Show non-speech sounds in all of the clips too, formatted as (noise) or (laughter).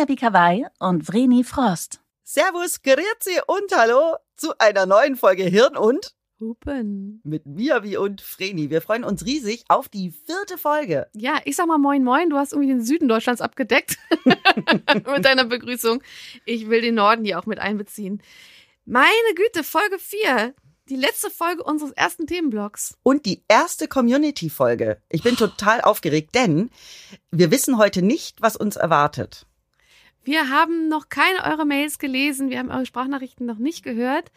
Mia Bikawai und Vreni Frost. Servus, grüezi und hallo zu einer neuen Folge Hirn und Hupen. mit Miavi und Vreni. Wir freuen uns riesig auf die vierte Folge. Ja, ich sag mal moin moin, du hast irgendwie den Süden Deutschlands abgedeckt (laughs) mit deiner Begrüßung. Ich will den Norden hier auch mit einbeziehen. Meine Güte, Folge 4. Die letzte Folge unseres ersten Themenblocks. Und die erste Community-Folge. Ich bin total aufgeregt, denn wir wissen heute nicht, was uns erwartet. Wir haben noch keine eure Mails gelesen, wir haben eure Sprachnachrichten noch nicht gehört.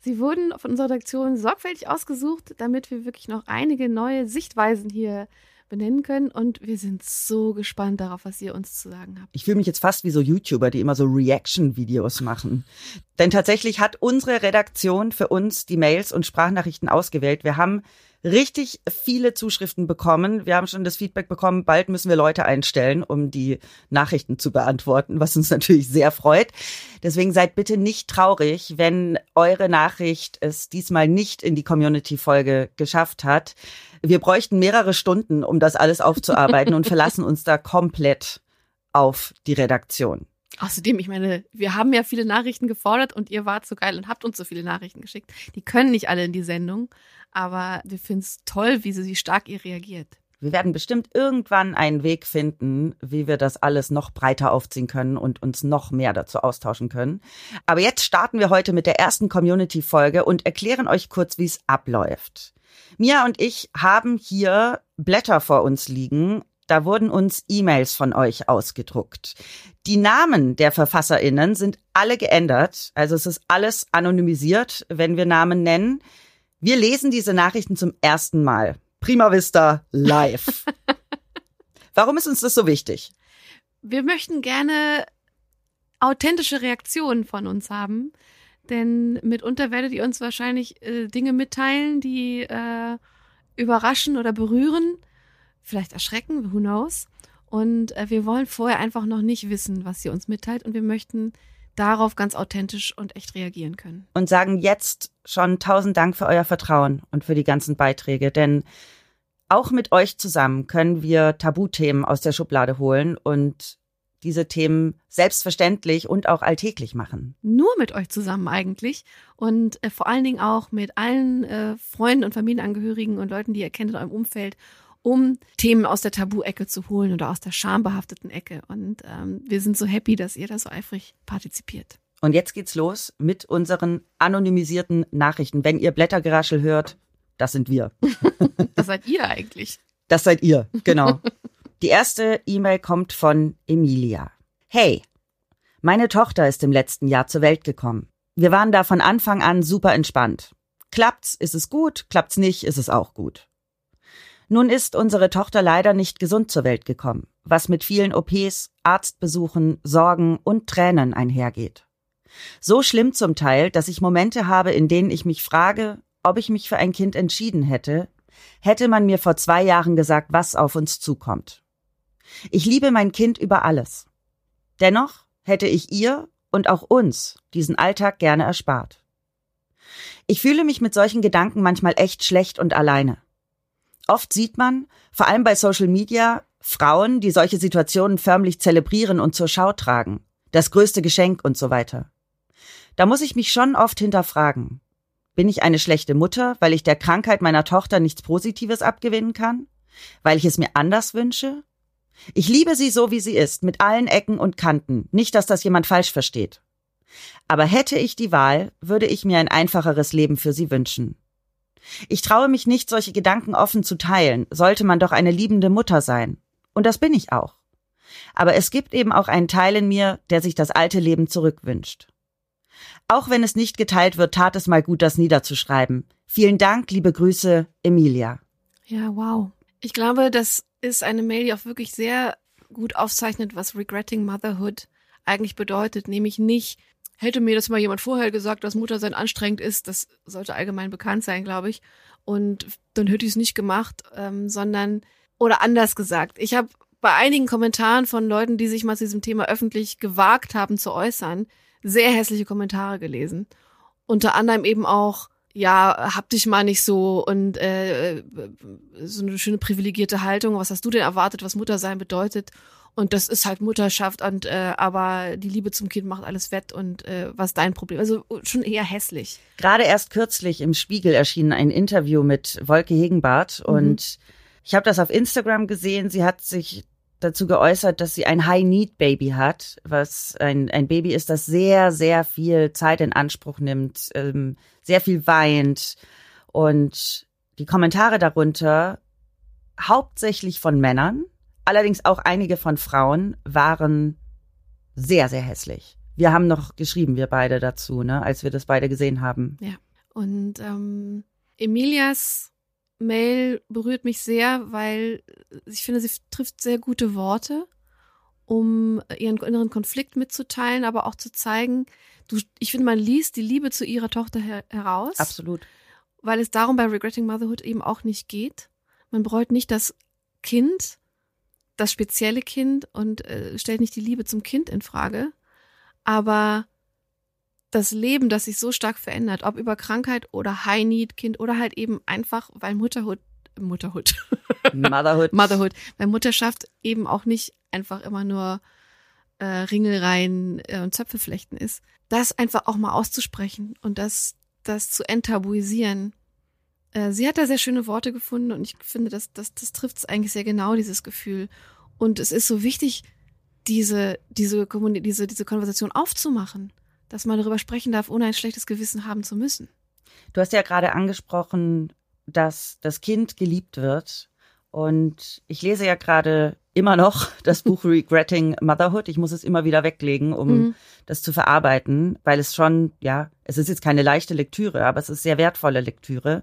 Sie wurden von unserer Redaktion sorgfältig ausgesucht, damit wir wirklich noch einige neue Sichtweisen hier benennen können. Und wir sind so gespannt darauf, was ihr uns zu sagen habt. Ich fühle mich jetzt fast wie so YouTuber, die immer so Reaction-Videos machen. Denn tatsächlich hat unsere Redaktion für uns die Mails und Sprachnachrichten ausgewählt. Wir haben richtig viele Zuschriften bekommen. Wir haben schon das Feedback bekommen, bald müssen wir Leute einstellen, um die Nachrichten zu beantworten, was uns (laughs) natürlich sehr freut. Deswegen seid bitte nicht traurig, wenn eure Nachricht es diesmal nicht in die Community-Folge geschafft hat. Wir bräuchten mehrere Stunden, um das alles aufzuarbeiten und (laughs) verlassen uns da komplett auf die Redaktion. Außerdem, ich meine, wir haben ja viele Nachrichten gefordert und ihr wart so geil und habt uns so viele Nachrichten geschickt. Die können nicht alle in die Sendung, aber wir finden es toll, wie sie, wie stark ihr reagiert. Wir werden bestimmt irgendwann einen Weg finden, wie wir das alles noch breiter aufziehen können und uns noch mehr dazu austauschen können. Aber jetzt starten wir heute mit der ersten Community-Folge und erklären euch kurz, wie es abläuft. Mia und ich haben hier Blätter vor uns liegen. Da wurden uns E-Mails von euch ausgedruckt. Die Namen der VerfasserInnen sind alle geändert. Also es ist alles anonymisiert, wenn wir Namen nennen. Wir lesen diese Nachrichten zum ersten Mal. Prima Vista live. (laughs) Warum ist uns das so wichtig? Wir möchten gerne authentische Reaktionen von uns haben, denn mitunter werdet ihr uns wahrscheinlich äh, Dinge mitteilen, die äh, überraschen oder berühren, vielleicht erschrecken, who knows. Und äh, wir wollen vorher einfach noch nicht wissen, was ihr uns mitteilt und wir möchten darauf ganz authentisch und echt reagieren können. Und sagen jetzt schon tausend Dank für euer Vertrauen und für die ganzen Beiträge, denn auch mit euch zusammen können wir Tabuthemen aus der Schublade holen und diese Themen selbstverständlich und auch alltäglich machen. Nur mit euch zusammen eigentlich und äh, vor allen Dingen auch mit allen äh, Freunden und Familienangehörigen und Leuten, die ihr kennt in eurem Umfeld, um Themen aus der Tabu-Ecke zu holen oder aus der schambehafteten Ecke. Und ähm, wir sind so happy, dass ihr da so eifrig partizipiert. Und jetzt geht's los mit unseren anonymisierten Nachrichten. Wenn ihr Blättergeraschel hört, das sind wir. (laughs) Das seid ihr eigentlich. Das seid ihr, genau. Die erste E-Mail kommt von Emilia. Hey, meine Tochter ist im letzten Jahr zur Welt gekommen. Wir waren da von Anfang an super entspannt. Klappt's, ist es gut, klappt's nicht, ist es auch gut. Nun ist unsere Tochter leider nicht gesund zur Welt gekommen, was mit vielen OPs, Arztbesuchen, Sorgen und Tränen einhergeht. So schlimm zum Teil, dass ich Momente habe, in denen ich mich frage, ob ich mich für ein Kind entschieden hätte, hätte man mir vor zwei Jahren gesagt, was auf uns zukommt. Ich liebe mein Kind über alles. Dennoch hätte ich ihr und auch uns diesen Alltag gerne erspart. Ich fühle mich mit solchen Gedanken manchmal echt schlecht und alleine. Oft sieht man, vor allem bei Social Media, Frauen, die solche Situationen förmlich zelebrieren und zur Schau tragen. Das größte Geschenk und so weiter. Da muss ich mich schon oft hinterfragen. Bin ich eine schlechte Mutter, weil ich der Krankheit meiner Tochter nichts Positives abgewinnen kann? Weil ich es mir anders wünsche? Ich liebe sie so, wie sie ist, mit allen Ecken und Kanten. Nicht, dass das jemand falsch versteht. Aber hätte ich die Wahl, würde ich mir ein einfacheres Leben für sie wünschen. Ich traue mich nicht, solche Gedanken offen zu teilen, sollte man doch eine liebende Mutter sein. Und das bin ich auch. Aber es gibt eben auch einen Teil in mir, der sich das alte Leben zurückwünscht. Auch wenn es nicht geteilt wird, tat es mal gut, das niederzuschreiben. Vielen Dank, liebe Grüße, Emilia. Ja, wow. Ich glaube, das ist eine Mail, die auch wirklich sehr gut aufzeichnet, was Regretting Motherhood eigentlich bedeutet. Nämlich nicht, hätte mir das mal jemand vorher gesagt, dass Muttersein anstrengend ist, das sollte allgemein bekannt sein, glaube ich. Und dann hätte ich es nicht gemacht, ähm, sondern, oder anders gesagt, ich habe bei einigen Kommentaren von Leuten, die sich mal zu diesem Thema öffentlich gewagt haben zu äußern, sehr hässliche Kommentare gelesen. Unter anderem eben auch, ja, hab dich mal nicht so und äh, so eine schöne privilegierte Haltung. Was hast du denn erwartet, was Muttersein bedeutet? Und das ist halt Mutterschaft und äh, aber die Liebe zum Kind macht alles wett und äh, was dein Problem? Also schon eher hässlich. Gerade erst kürzlich im Spiegel erschien ein Interview mit Wolke Hegenbart Mhm. und ich habe das auf Instagram gesehen. Sie hat sich dazu geäußert, dass sie ein High-Need-Baby hat, was ein, ein Baby ist, das sehr, sehr viel Zeit in Anspruch nimmt, ähm, sehr viel weint. Und die Kommentare darunter, hauptsächlich von Männern, allerdings auch einige von Frauen, waren sehr, sehr hässlich. Wir haben noch geschrieben, wir beide dazu, ne, als wir das beide gesehen haben. Und ähm, Emilias Mail berührt mich sehr, weil ich finde, sie trifft sehr gute Worte, um ihren inneren Konflikt mitzuteilen, aber auch zu zeigen, du, ich finde, man liest die Liebe zu ihrer Tochter her heraus, Absolut. weil es darum bei Regretting Motherhood eben auch nicht geht. Man bereut nicht das Kind, das spezielle Kind und äh, stellt nicht die Liebe zum Kind in Frage, aber das Leben, das sich so stark verändert, ob über Krankheit oder High-Need-Kind oder halt eben einfach, weil Mutterhood, Mutterhood, (laughs) Motherhood. Motherhood, weil Mutterschaft eben auch nicht einfach immer nur äh, Ringelreihen äh, und Zöpfe flechten ist, das einfach auch mal auszusprechen und das, das zu enttabuisieren. Äh, sie hat da sehr schöne Worte gefunden und ich finde, das, das, das trifft es eigentlich sehr genau, dieses Gefühl. Und es ist so wichtig, diese, diese, diese, diese Konversation aufzumachen, dass man darüber sprechen darf, ohne ein schlechtes Gewissen haben zu müssen. Du hast ja gerade angesprochen, dass das Kind geliebt wird. Und ich lese ja gerade immer noch (laughs) das Buch Regretting Motherhood. Ich muss es immer wieder weglegen, um Mhm. das zu verarbeiten, weil es schon, ja, es ist jetzt keine leichte Lektüre, aber es ist sehr wertvolle Lektüre.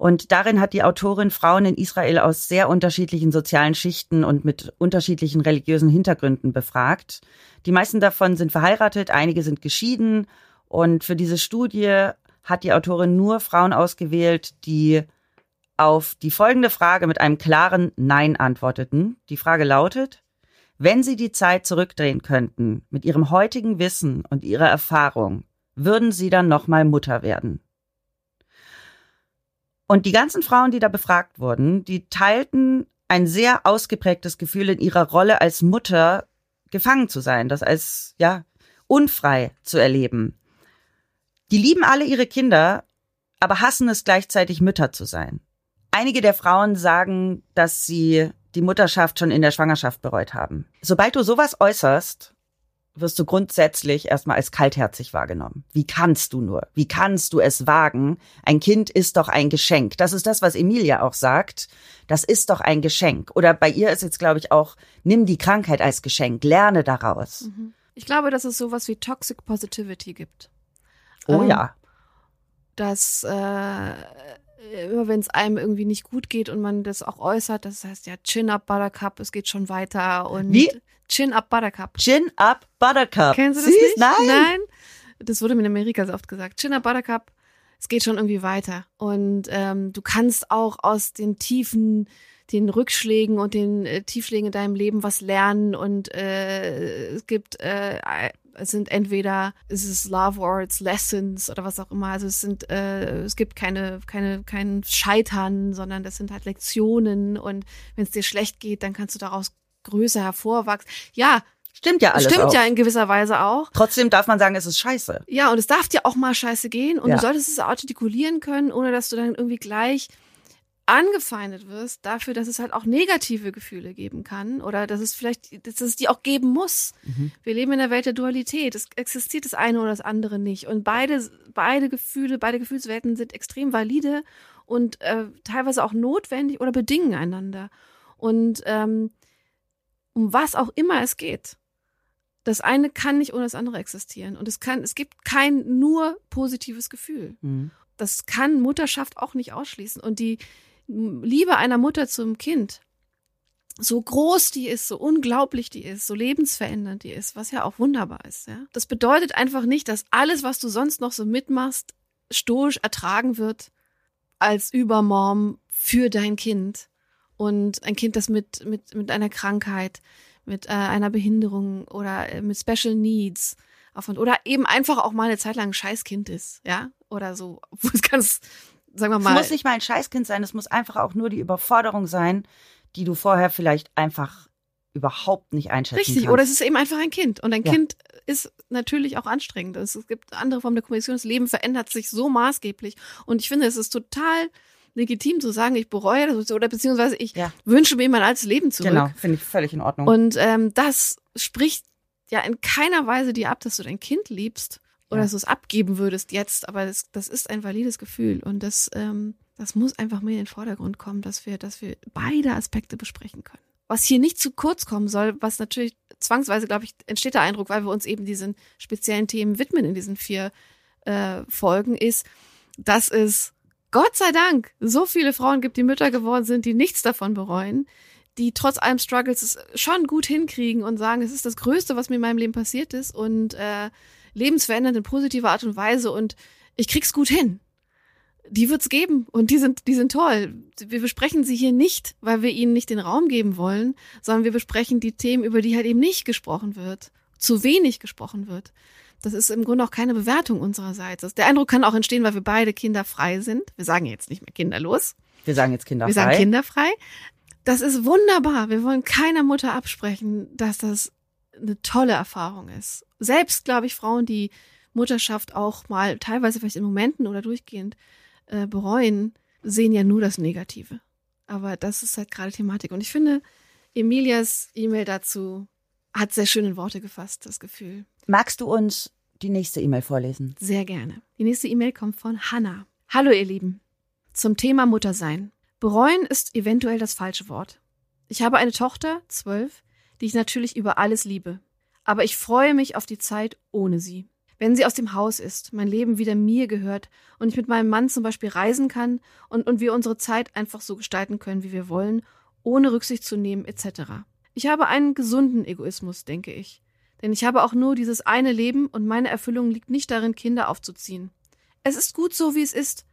Und darin hat die Autorin Frauen in Israel aus sehr unterschiedlichen sozialen Schichten und mit unterschiedlichen religiösen Hintergründen befragt. Die meisten davon sind verheiratet, einige sind geschieden. Und für diese Studie hat die Autorin nur Frauen ausgewählt, die auf die folgende Frage mit einem klaren Nein antworteten. Die Frage lautet, wenn Sie die Zeit zurückdrehen könnten, mit Ihrem heutigen Wissen und Ihrer Erfahrung, würden Sie dann nochmal Mutter werden? Und die ganzen Frauen, die da befragt wurden, die teilten ein sehr ausgeprägtes Gefühl in ihrer Rolle als Mutter gefangen zu sein, das als, ja, unfrei zu erleben. Die lieben alle ihre Kinder, aber hassen es gleichzeitig Mütter zu sein. Einige der Frauen sagen, dass sie die Mutterschaft schon in der Schwangerschaft bereut haben. Sobald du sowas äußerst, wirst du grundsätzlich erstmal als kaltherzig wahrgenommen. Wie kannst du nur? Wie kannst du es wagen? Ein Kind ist doch ein Geschenk. Das ist das, was Emilia auch sagt. Das ist doch ein Geschenk. Oder bei ihr ist jetzt, glaube ich, auch, nimm die Krankheit als Geschenk, lerne daraus. Ich glaube, dass es sowas wie Toxic Positivity gibt. Oh Ähm, ja. dass äh, immer wenn es einem irgendwie nicht gut geht und man das auch äußert, das heißt ja Chin up Buttercup, es geht schon weiter und Wie? Chin up Buttercup. Chin up Buttercup. Kennst du das Siehst? nicht? Nein. Nein. Das wurde mir in Amerika sehr oft gesagt. Chin up Buttercup, es geht schon irgendwie weiter und ähm, du kannst auch aus den tiefen den Rückschlägen und den äh, Tiefschlägen in deinem Leben was lernen und äh, es gibt äh, es sind entweder es ist Love or it's Lessons oder was auch immer. Also es sind äh, es gibt keine keine kein Scheitern, sondern das sind halt Lektionen und wenn es dir schlecht geht, dann kannst du daraus größer hervorwachsen. Ja, Stimmt ja alles stimmt auch. ja in gewisser Weise auch. Trotzdem darf man sagen, es ist scheiße. Ja, und es darf dir auch mal scheiße gehen und Ja. du solltest es artikulieren können, ohne dass du dann irgendwie gleich angefeindet wirst dafür, dass es halt auch negative Gefühle geben kann oder dass es vielleicht, dass es die auch geben muss. Mhm. Wir leben in der Welt der Dualität. Es existiert das eine oder das andere nicht. Und beide, beide Gefühle, beide Gefühlswelten sind extrem valide und äh, teilweise auch notwendig oder bedingen einander. Und ähm, um was auch immer es geht. Das eine kann nicht ohne das andere existieren. Und es kann, es gibt kein nur positives Gefühl. Mhm. Das kann Mutterschaft auch nicht ausschließen. Und die Liebe einer Mutter zum Kind, so groß die ist, so unglaublich die ist, so lebensverändernd die ist, was ja auch wunderbar ist, ja. Das bedeutet einfach nicht, dass alles, was du sonst noch so mitmachst, stoisch ertragen wird als Übermom für dein Kind. Und ein Kind, das mit, mit, mit einer Krankheit, mit äh, einer Behinderung oder äh, mit Special Needs aufwand oder eben einfach auch mal eine Zeit lang ein Scheißkind ist, ja, oder so, (laughs) wo es ganz, sagen wir Es mal, muss nicht mal ein Scheißkind sein, es muss einfach auch nur die Überforderung sein, die du vorher vielleicht einfach überhaupt nicht einschätzen Richtig, kannst. oder es ist eben einfach ein Kind. Und ein Ja. Kind ist natürlich auch anstrengend. Es es gibt andere Formen der Kommunikation. Das Leben verändert sich so maßgeblich. Und ich finde, es ist total legitim zu sagen, ich bereue das oder beziehungsweise ich Ja. wünsche mir mein altes Leben zurück. Genau, finde ich völlig in Ordnung. Und ähm, das spricht ja in keiner Weise dir ab, dass du dein Kind liebst oder dass du es abgeben würdest jetzt. Aber das, das ist ein valides Gefühl und das, ähm, das muss einfach mehr in den Vordergrund kommen, dass wir, dass wir beide Aspekte besprechen können. Was hier nicht zu kurz kommen soll, was natürlich zwangsweise, glaube ich, entsteht der Eindruck, weil wir uns eben diesen speziellen Themen widmen in diesen vier äh, Folgen, ist, dass es Gott sei Dank so viele Frauen gibt, die Mütter geworden sind, die nichts davon bereuen, die trotz allem Struggles es schon gut hinkriegen und sagen, es ist das Größte, was mir in meinem Leben passiert ist und äh, lebensverändernd in positiver Art und Weise und ich krieg's gut hin. Die wird's geben und die sind, die sind toll. Wir besprechen sie hier nicht, weil wir ihnen nicht den Raum geben wollen, sondern wir besprechen die Themen, über die halt eben nicht gesprochen wird, zu wenig gesprochen wird. Das ist im Grunde auch keine Bewertung unsererseits. Der Eindruck kann auch entstehen, weil wir beide kinderfrei sind. Wir sagen jetzt nicht mehr kinderlos. wir sagen jetzt kinderfrei. Wir sagen kinderfrei. Das ist wunderbar. Wir wollen keiner Mutter absprechen, dass das eine tolle Erfahrung ist. Selbst, glaube ich, Frauen, die Mutterschaft auch mal teilweise vielleicht in Momenten oder durchgehend äh, bereuen, sehen ja nur das Negative. Aber das ist halt gerade Thematik. Und ich finde, Emilias E-Mail dazu hat sehr schön in Worte gefasst, das Gefühl. Magst du uns die nächste E-Mail vorlesen? Sehr gerne. Die nächste E-Mail kommt von Hannah. Hallo ihr Lieben. Zum Thema Muttersein. Bereuen ist eventuell das falsche Wort. Ich habe eine Tochter, zwölf, die ich natürlich über alles liebe. Aber ich freue mich auf die Zeit ohne sie. Wenn sie aus dem Haus ist, mein Leben wieder mir gehört und ich mit meinem Mann zum Beispiel reisen kann und, und wir unsere Zeit einfach so gestalten können, wie wir wollen, ohne Rücksicht zu nehmen, etc. Ich habe einen gesunden Egoismus, denke ich. Denn ich habe auch nur dieses eine Leben und meine Erfüllung liegt nicht darin, Kinder aufzuziehen. Es ist gut so, wie es ist.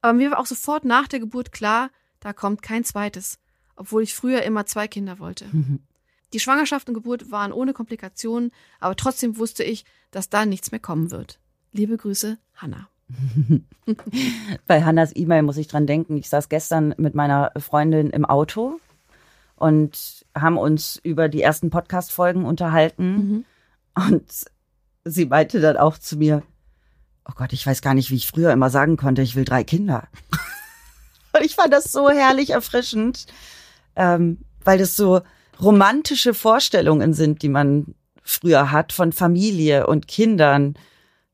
Aber mir war auch sofort nach der Geburt klar, da kommt kein zweites, obwohl ich früher immer zwei Kinder wollte. (laughs) Die Schwangerschaft und Geburt waren ohne Komplikationen, aber trotzdem wusste ich, dass da nichts mehr kommen wird. Liebe Grüße, Hanna. (laughs) Bei Hannas E-Mail muss ich dran denken. Ich saß gestern mit meiner Freundin im Auto und haben uns über die ersten Podcast-Folgen unterhalten. Und sie meinte dann auch zu mir, oh Gott, ich weiß gar nicht, wie ich früher immer sagen konnte, ich will drei Kinder. (laughs) und ich fand das so herrlich erfrischend, ähm, weil das so romantische Vorstellungen sind, die man früher hat von Familie und Kindern.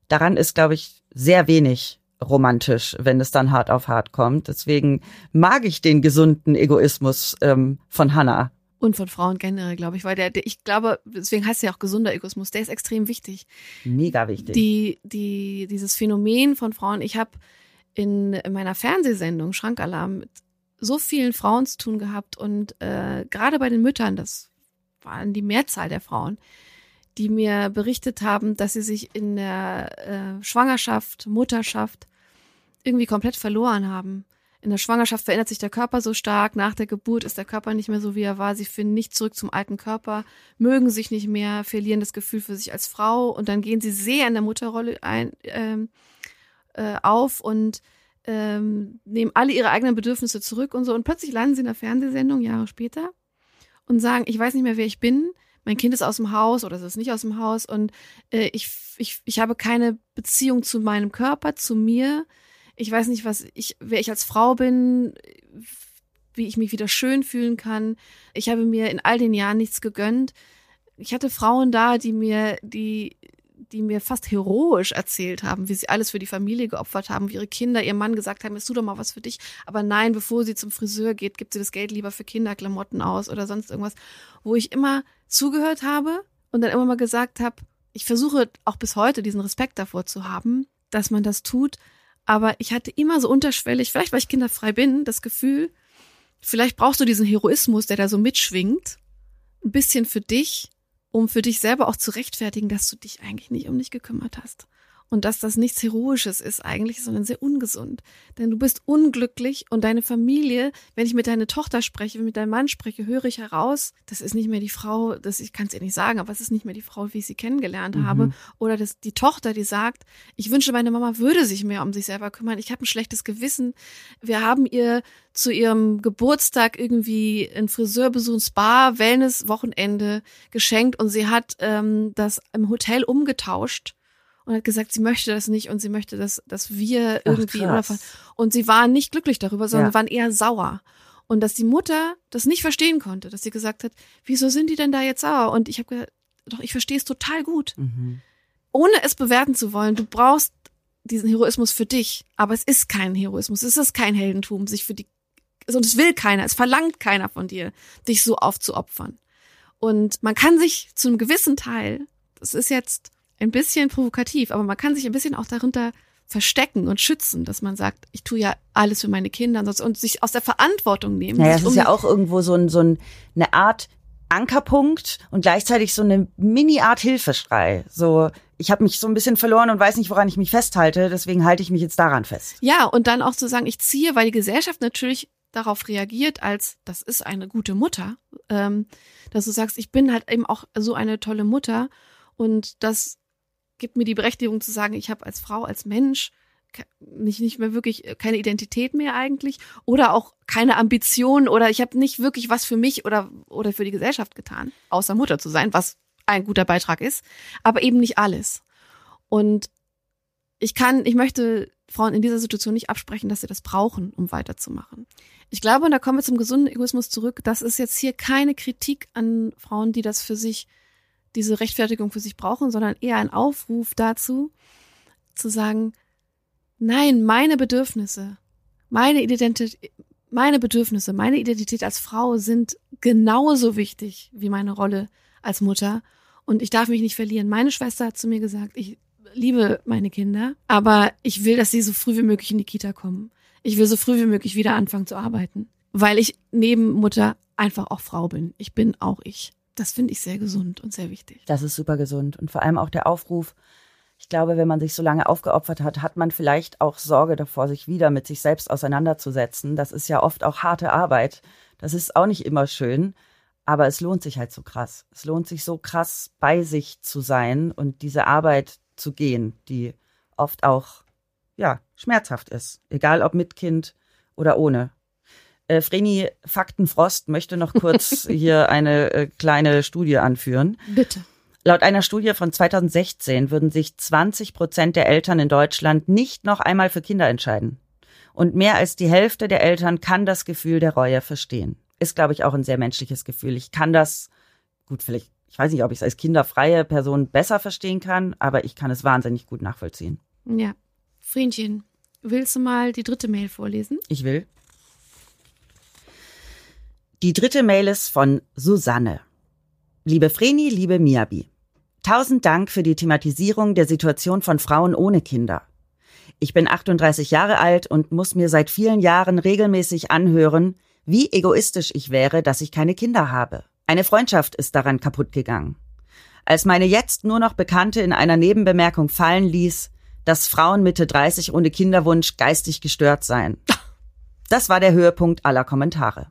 Daran ist, glaube ich, sehr wenig romantisch, wenn es dann hart auf hart kommt. Deswegen mag ich den gesunden Egoismus ähm, von Hannah. Und von Frauen generell, glaube ich, weil der, der, ich glaube, deswegen heißt er ja auch gesunder Egoismus, der ist extrem wichtig. Mega wichtig. Die, die, dieses Phänomen von Frauen, ich habe in, in meiner Fernsehsendung Schrankalarm mit so vielen Frauen zu tun gehabt und äh, gerade bei den Müttern, das waren die Mehrzahl der Frauen, die mir berichtet haben, dass sie sich in der äh, Schwangerschaft, Mutterschaft irgendwie komplett verloren haben. In der Schwangerschaft verändert sich der Körper so stark, nach der Geburt ist der Körper nicht mehr so, wie er war. Sie finden nicht zurück zum alten Körper, mögen sich nicht mehr, verlieren das Gefühl für sich als Frau und dann gehen sie sehr in der Mutterrolle ein, ähm, äh, auf und ähm, nehmen alle ihre eigenen Bedürfnisse zurück und so. Und plötzlich landen sie in der Fernsehsendung Jahre später und sagen, ich weiß nicht mehr, wer ich bin. Mein Kind ist aus dem Haus oder es ist nicht aus dem Haus und äh, ich, ich, ich habe keine Beziehung zu meinem Körper, zu mir. Ich weiß nicht, was ich, wer ich als Frau bin, wie ich mich wieder schön fühlen kann. Ich habe mir in all den Jahren nichts gegönnt. Ich hatte Frauen da, die mir, die, die mir fast heroisch erzählt haben, wie sie alles für die Familie geopfert haben, wie ihre Kinder, ihr Mann gesagt haben, jetzt tu doch mal was für dich. Aber nein, bevor sie zum Friseur geht, gibt sie das Geld lieber für Kinderklamotten aus oder sonst irgendwas, wo ich immer zugehört habe und dann immer mal gesagt habe, ich versuche auch bis heute diesen Respekt davor zu haben, dass man das tut. Aber ich hatte immer so unterschwellig, vielleicht weil ich kinderfrei bin, das Gefühl, vielleicht brauchst du diesen Heroismus, der da so mitschwingt, ein bisschen für dich, um für dich selber auch zu rechtfertigen, dass du dich eigentlich nicht um dich gekümmert hast. Und dass das nichts Heroisches ist eigentlich, sondern sehr ungesund. Denn du bist unglücklich und deine Familie, wenn ich mit deiner Tochter spreche, mit deinem Mann spreche, höre ich heraus, das ist nicht mehr die Frau, das ich kann es ihr nicht sagen, aber es ist nicht mehr die Frau, wie ich sie kennengelernt Mhm. habe. Oder das, die Tochter, die sagt, ich wünsche, meine Mama würde sich mehr um sich selber kümmern. Ich habe ein schlechtes Gewissen. Wir haben ihr zu ihrem Geburtstag irgendwie ein Friseurbesuch, ein Spa, Wellness, Wochenende geschenkt und sie hat ähm, das im Hotel umgetauscht und hat gesagt, sie möchte das nicht und sie möchte, dass, dass wir irgendwie krass. und sie war nicht glücklich darüber, sondern Ja. waren eher sauer. Und dass die Mutter das nicht verstehen konnte, dass sie gesagt hat, wieso sind die denn da jetzt sauer? Und ich habe gesagt, doch, ich verstehe es total gut. Mhm. Ohne es bewerten zu wollen, du brauchst diesen Heroismus für dich, aber es ist kein Heroismus, es ist kein Heldentum, sich für die, und es will keiner, es verlangt keiner von dir, dich so aufzuopfern. Und man kann sich zu einem gewissen Teil, das ist jetzt ein bisschen provokativ, aber man kann sich ein bisschen auch darunter verstecken und schützen, dass man sagt, ich tue ja alles für meine Kinder und, sonst- und sich aus der Verantwortung nehmen. Naja, es um ist ja auch irgendwo so, ein, so ein, eine Art Ankerpunkt und gleichzeitig so eine Mini-Art Hilfeschrei. So, ich habe mich so ein bisschen verloren und weiß nicht, woran ich mich festhalte, deswegen halte ich mich jetzt daran fest. Ja, und dann auch zu sagen, ich ziehe, weil die Gesellschaft natürlich darauf reagiert, als das ist eine gute Mutter, ähm, dass du sagst, ich bin halt eben auch so eine tolle Mutter und das gibt mir die Berechtigung zu sagen, ich habe als Frau, als Mensch nicht nicht mehr wirklich äh, keine Identität mehr eigentlich oder auch keine Ambition oder ich habe nicht wirklich was für mich oder oder für die Gesellschaft getan, außer Mutter zu sein, was ein guter Beitrag ist, aber eben nicht alles. Und ich kann, ich möchte Frauen in dieser Situation nicht absprechen, dass sie das brauchen, um weiterzumachen. Ich glaube, und da kommen wir zum gesunden Egoismus zurück, das ist jetzt hier keine Kritik an Frauen, die das für sich, diese Rechtfertigung für sich brauchen, sondern eher ein Aufruf dazu, zu sagen, nein, meine Bedürfnisse, meine Identität, meine Bedürfnisse, meine Identität als Frau sind genauso wichtig wie meine Rolle als Mutter. Und ich darf mich nicht verlieren. Meine Schwester hat zu mir gesagt, ich liebe meine Kinder, aber ich will, dass sie so früh wie möglich in die Kita kommen. Ich will so früh wie möglich wieder anfangen zu arbeiten, weil ich neben Mutter einfach auch Frau bin. Ich bin auch ich. Das finde ich sehr gesund und sehr wichtig. Das ist super gesund. Und vor allem auch der Aufruf, ich glaube, wenn man sich so lange aufgeopfert hat, hat man vielleicht auch Sorge davor, sich wieder mit sich selbst auseinanderzusetzen. Das ist ja oft auch harte Arbeit. Das ist auch nicht immer schön. Aber es lohnt sich halt so krass. Es lohnt sich so krass, bei sich zu sein und diese Arbeit zu gehen, die oft auch, ja, schmerzhaft ist. Egal ob mit Kind oder ohne. Äh, Vreni Faktenfrost möchte noch kurz (laughs) hier eine äh, kleine Studie anführen. Bitte. Laut einer Studie von 2016 würden sich 20 Prozent der Eltern in Deutschland nicht noch einmal für Kinder entscheiden. Und mehr als die Hälfte der Eltern kann das Gefühl der Reue verstehen. Ist, glaube ich, auch ein sehr menschliches Gefühl. Ich kann das, gut, vielleicht, ich weiß nicht, ob ich es als kinderfreie Person besser verstehen kann, aber ich kann es wahnsinnig gut nachvollziehen. Ja. Friedchen, willst du mal die dritte Mail vorlesen? Ich will. Die dritte Mail ist von Susanne. Liebe Vreni, liebe Miabi. Tausend Dank für die Thematisierung der Situation von Frauen ohne Kinder. Ich bin 38 Jahre alt und muss mir seit vielen Jahren regelmäßig anhören, wie egoistisch ich wäre, dass ich keine Kinder habe. Eine Freundschaft ist daran kaputt gegangen. Als meine jetzt nur noch Bekannte in einer Nebenbemerkung fallen ließ, dass Frauen Mitte 30 ohne Kinderwunsch geistig gestört seien. Das war der Höhepunkt aller Kommentare.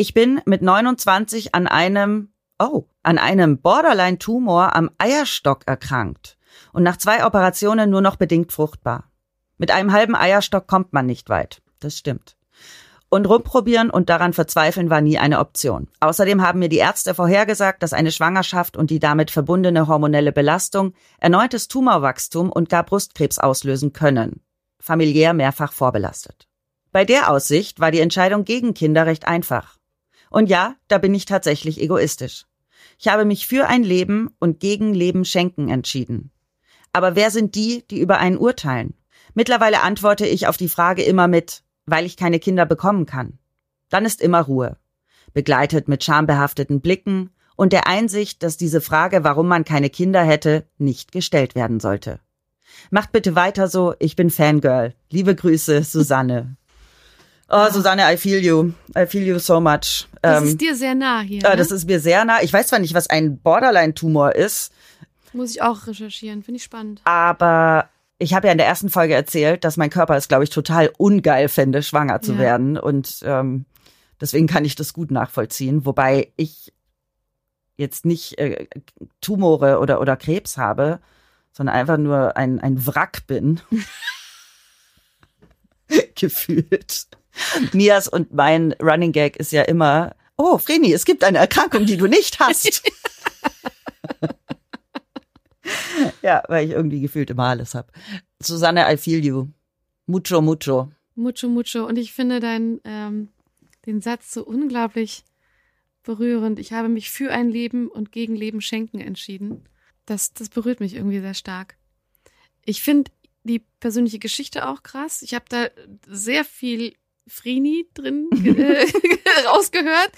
Ich bin mit 29 an einem, oh, an einem Borderline-Tumor am Eierstock erkrankt und nach zwei Operationen nur noch bedingt fruchtbar. Mit einem halben Eierstock kommt man nicht weit. Das stimmt. Und rumprobieren und daran verzweifeln war nie eine Option. Außerdem haben mir die Ärzte vorhergesagt, dass eine Schwangerschaft und die damit verbundene hormonelle Belastung erneutes Tumorwachstum und gar Brustkrebs auslösen können. Familiär mehrfach vorbelastet. Bei der Aussicht war die Entscheidung gegen Kinder recht einfach. Und ja, da bin ich tatsächlich egoistisch. Ich habe mich für ein Leben und gegen Leben schenken entschieden. Aber wer sind die, die über einen urteilen? Mittlerweile antworte ich auf die Frage immer mit, weil ich keine Kinder bekommen kann. Dann ist immer Ruhe, begleitet mit schambehafteten Blicken und der Einsicht, dass diese Frage, warum man keine Kinder hätte, nicht gestellt werden sollte. Macht bitte weiter so, ich bin Fangirl. Liebe Grüße, Susanne. Oh, Susanne, I feel you. I feel you so much. Das Ähm, ist dir sehr nah hier. äh, ne? das ist mir sehr nah. Ich weiß zwar nicht, was ein Borderline-Tumor ist, Muss ich auch recherchieren. Finde ich spannend. aber ich habe ja in der ersten Folge erzählt, dass mein Körper es, glaube ich, total ungeil fände, schwanger zu Ja. werden. Und ähm, deswegen kann ich das gut nachvollziehen. Wobei ich jetzt nicht äh, Tumore oder, oder Krebs habe, sondern einfach nur ein, ein Wrack bin. (laughs) (laughs) Gefühlt. (laughs) Mias und mein Running Gag ist ja immer, oh, Vreni, es gibt eine Erkrankung, die du nicht hast. (laughs) ja, weil ich irgendwie gefühlt immer alles habe. Susanne, I feel you. Mucho, mucho. Mucho, mucho. Und ich finde dein, ähm, den Satz so unglaublich berührend. Ich habe mich für ein Leben und gegen Leben schenken entschieden. Das, das berührt mich irgendwie sehr stark. Ich finde die persönliche Geschichte auch krass. Ich habe da sehr viel Frini drin (laughs) äh, (laughs) rausgehört.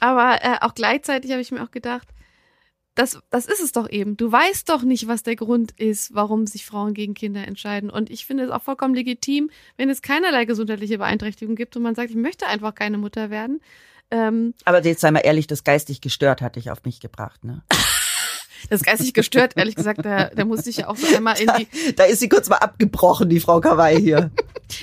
Aber äh, auch gleichzeitig habe ich mir auch gedacht, das, das ist es doch eben. Du weißt doch nicht, was der Grund ist, warum sich Frauen gegen Kinder entscheiden. Und ich finde es auch vollkommen legitim, wenn es keinerlei gesundheitliche Beeinträchtigung gibt und man sagt, ich möchte einfach keine Mutter werden. Ähm, Aber jetzt sei mal ehrlich, das geistig gestört hat dich auf mich gebracht, ne? (laughs) das ist geistig gestört, ehrlich gesagt, da, da musste ich ja auch so einmal in die. Da ist sie kurz mal abgebrochen, die Frau Kawaii hier.